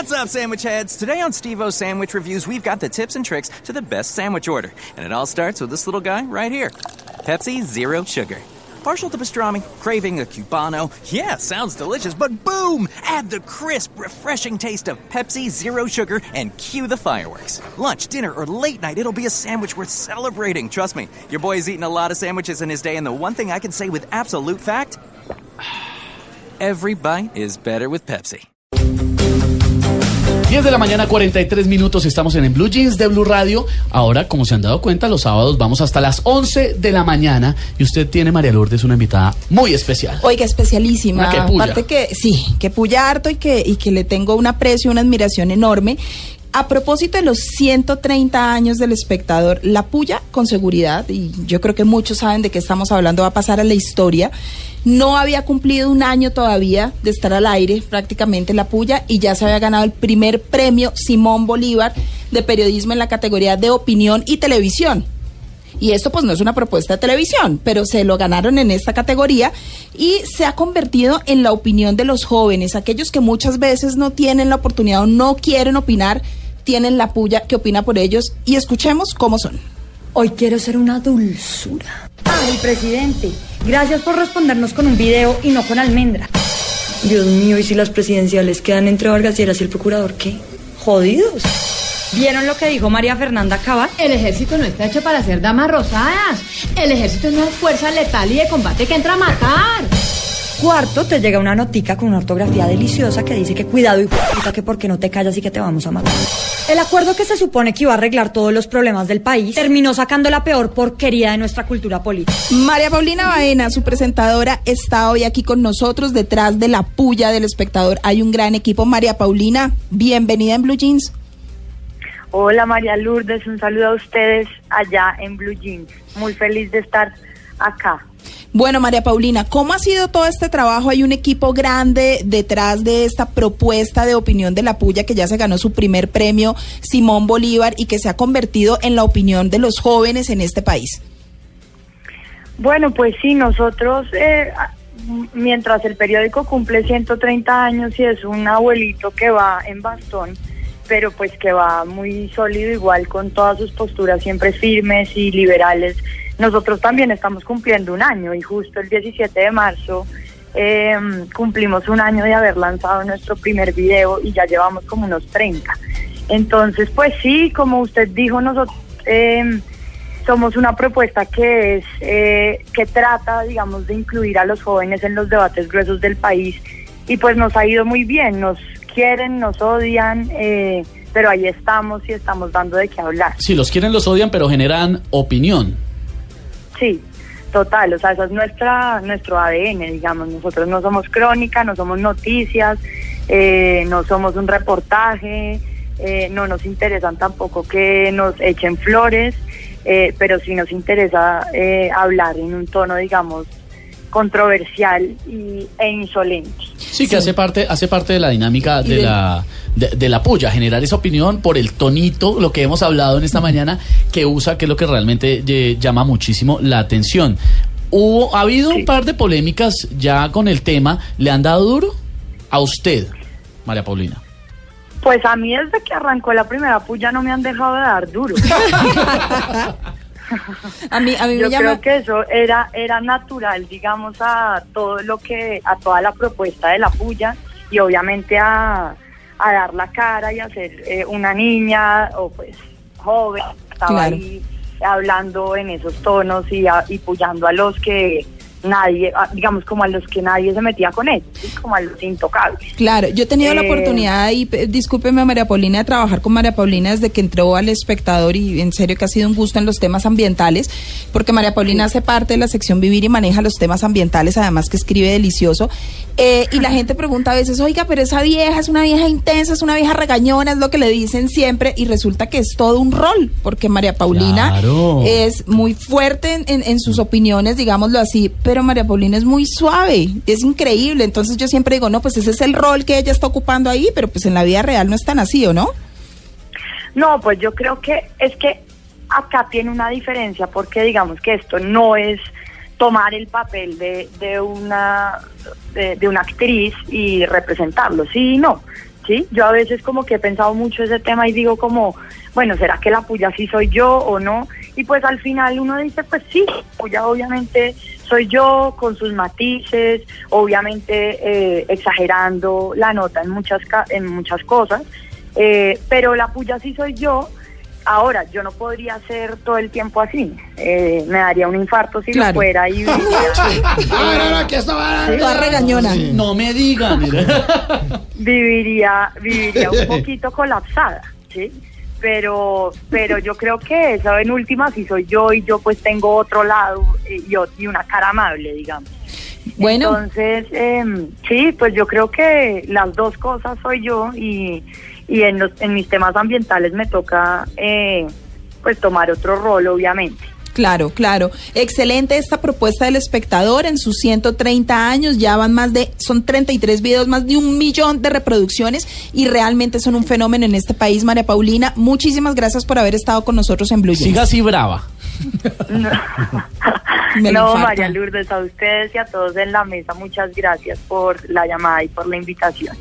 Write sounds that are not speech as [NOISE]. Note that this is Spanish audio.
What's up, sandwich heads? Today on Steve O Sandwich Reviews, we've got the tips and tricks to the best sandwich order. And it all starts with this little guy right here Pepsi Zero Sugar. Partial to pastrami, craving a cubano. Yeah, sounds delicious, but boom! Add the crisp, refreshing taste of Pepsi Zero Sugar and cue the fireworks. Lunch, dinner, or late night, it'll be a sandwich worth celebrating. Trust me, your boy's eaten a lot of sandwiches in his day, and the one thing I can say with absolute fact [SIGHS] every bite is better with Pepsi. 10 de la mañana, 43 minutos, estamos en el Blue Jeans de Blue Radio. Ahora, como se han dado cuenta, los sábados vamos hasta las 11 de la mañana y usted tiene, María Lourdes, una invitada muy especial. Oiga, especialísima. Que puya. Aparte que, sí, que puya harto y que, y que le tengo un aprecio, una admiración enorme. A propósito de los 130 años del espectador, la puya con seguridad, y yo creo que muchos saben de qué estamos hablando, va a pasar a la historia. No había cumplido un año todavía de estar al aire, prácticamente la puya, y ya se había ganado el primer premio Simón Bolívar de periodismo en la categoría de opinión y televisión. Y esto pues no es una propuesta de televisión, pero se lo ganaron en esta categoría y se ha convertido en la opinión de los jóvenes, aquellos que muchas veces no tienen la oportunidad o no quieren opinar, tienen la puya que opina por ellos y escuchemos cómo son. Hoy quiero ser una dulzura. Ay, presidente, gracias por respondernos con un video y no con almendra. Dios mío, ¿y si las presidenciales quedan entre Vargas y el procurador qué? Jodidos. ¿Vieron lo que dijo María Fernanda Cabal? El ejército no está hecho para ser damas rosadas. El ejército es una fuerza letal y de combate que entra a matar. Cuarto, te llega una notica con una ortografía deliciosa que dice que cuidado y puta que porque no te callas y que te vamos a matar. El acuerdo que se supone que iba a arreglar todos los problemas del país terminó sacando la peor porquería de nuestra cultura política. María Paulina Baena, su presentadora, está hoy aquí con nosotros detrás de la puya del espectador. Hay un gran equipo. María Paulina, bienvenida en Blue Jeans. Hola María Lourdes, un saludo a ustedes allá en Blue Jeans. Muy feliz de estar acá. Bueno, María Paulina, ¿cómo ha sido todo este trabajo? Hay un equipo grande detrás de esta propuesta de opinión de la puya que ya se ganó su primer premio Simón Bolívar y que se ha convertido en la opinión de los jóvenes en este país. Bueno, pues sí, nosotros, eh, mientras el periódico cumple 130 años y es un abuelito que va en bastón, pero pues que va muy sólido igual con todas sus posturas siempre firmes y liberales, nosotros también estamos cumpliendo un año y justo el 17 de marzo eh, cumplimos un año de haber lanzado nuestro primer video y ya llevamos como unos 30. Entonces, pues sí, como usted dijo, nosotros eh, somos una propuesta que es eh, que trata, digamos, de incluir a los jóvenes en los debates gruesos del país y pues nos ha ido muy bien, nos quieren, nos odian, eh, pero ahí estamos y estamos dando de qué hablar. Si los quieren, los odian, pero generan opinión. Sí, total, o sea, eso es nuestra, nuestro ADN, digamos, nosotros no somos crónica, no somos noticias, eh, no somos un reportaje, eh, no nos interesan tampoco que nos echen flores, eh, pero sí nos interesa hablar en un tono, digamos, controversial y, e insolente. Sí, que hace parte, hace parte de la dinámica de, de- la de, de la puya, generar esa opinión por el tonito, lo que hemos hablado en esta mañana, que usa, que es lo que realmente eh, llama muchísimo la atención. Hubo, ha habido un par de polémicas ya con el tema. ¿Le han dado duro a usted, María Paulina? Pues a mí desde que arrancó la primera puya no me han dejado de dar duro. [LAUGHS] A mí, a mí Yo me llama... creo que eso era era natural, digamos, a todo lo que, a toda la propuesta de la puya y obviamente a, a dar la cara y a ser eh, una niña o pues joven, estaba Claro. ahí hablando en esos tonos y, a- y puyando a los que nadie, a- digamos como a los que nadie se metía con él, ¿sí? como a los intocables. Claro, yo he tenido la Eh, oportunidad, y discúlpeme María Paulina, de trabajar con María Paulina desde que entró al espectador y en serio que ha sido un gusto en los temas ambientales, porque María Paulina hace parte de la sección Vivir y maneja los temas ambientales, además que escribe delicioso. Eh, y la gente pregunta a veces, oiga, pero esa vieja es una vieja intensa, es una vieja regañona, es lo que le dicen siempre, y resulta que es todo un rol, porque María Paulina Claro. es muy fuerte en, en- en sus opiniones, digámoslo así, pero María Paulina es muy suave, es increíble. Entonces yo siempre digo, no, pues ese es el rol que ella está ocupando ahí, pero pues en la vida real no es tan así, ¿o no? No, pues yo creo que es que acá tiene una diferencia porque digamos que esto no es tomar el papel de, de una de, una actriz y representarlo, sí y no. ¿sí? Yo a veces como que he pensado mucho ese tema y digo como, bueno, ¿será que la puya sí soy yo o no? Y pues al final uno dice, pues sí, puya obviamente soy yo con sus matices, obviamente eh, exagerando la nota en muchas, ca- en muchas cosas, eh, pero la puya sí soy yo. Ahora, yo no podría ser todo el tiempo así. Eh, me daría un infarto si Claro. lo fuera y [LAUGHS] ver, ahora que estaba. Toda regañona. No me digan. viviría, viviría un [LAUGHS] poquito colapsada, ¿sí? Pero, pero yo creo que eso en última si soy yo y yo pues tengo otro lado eh, y, y una cara amable, digamos. Bueno, Entonces, em, sí, pues yo creo que las dos cosas soy yo y, y en, los, en mis temas ambientales me toca eh, pues tomar otro rol, obviamente. Claro, claro. Excelente esta propuesta del espectador en sus 130 años. Ya van más de, son 33 videos, más de un millón de reproducciones y realmente son un fenómeno en este país, María Paulina. Muchísimas gracias por haber estado con nosotros en Blue Jeans. Siga así brava. [LAUGHS] No, no. María Lourdes, a ustedes y a todos en la mesa, muchas gracias por la llamada y por la invitación.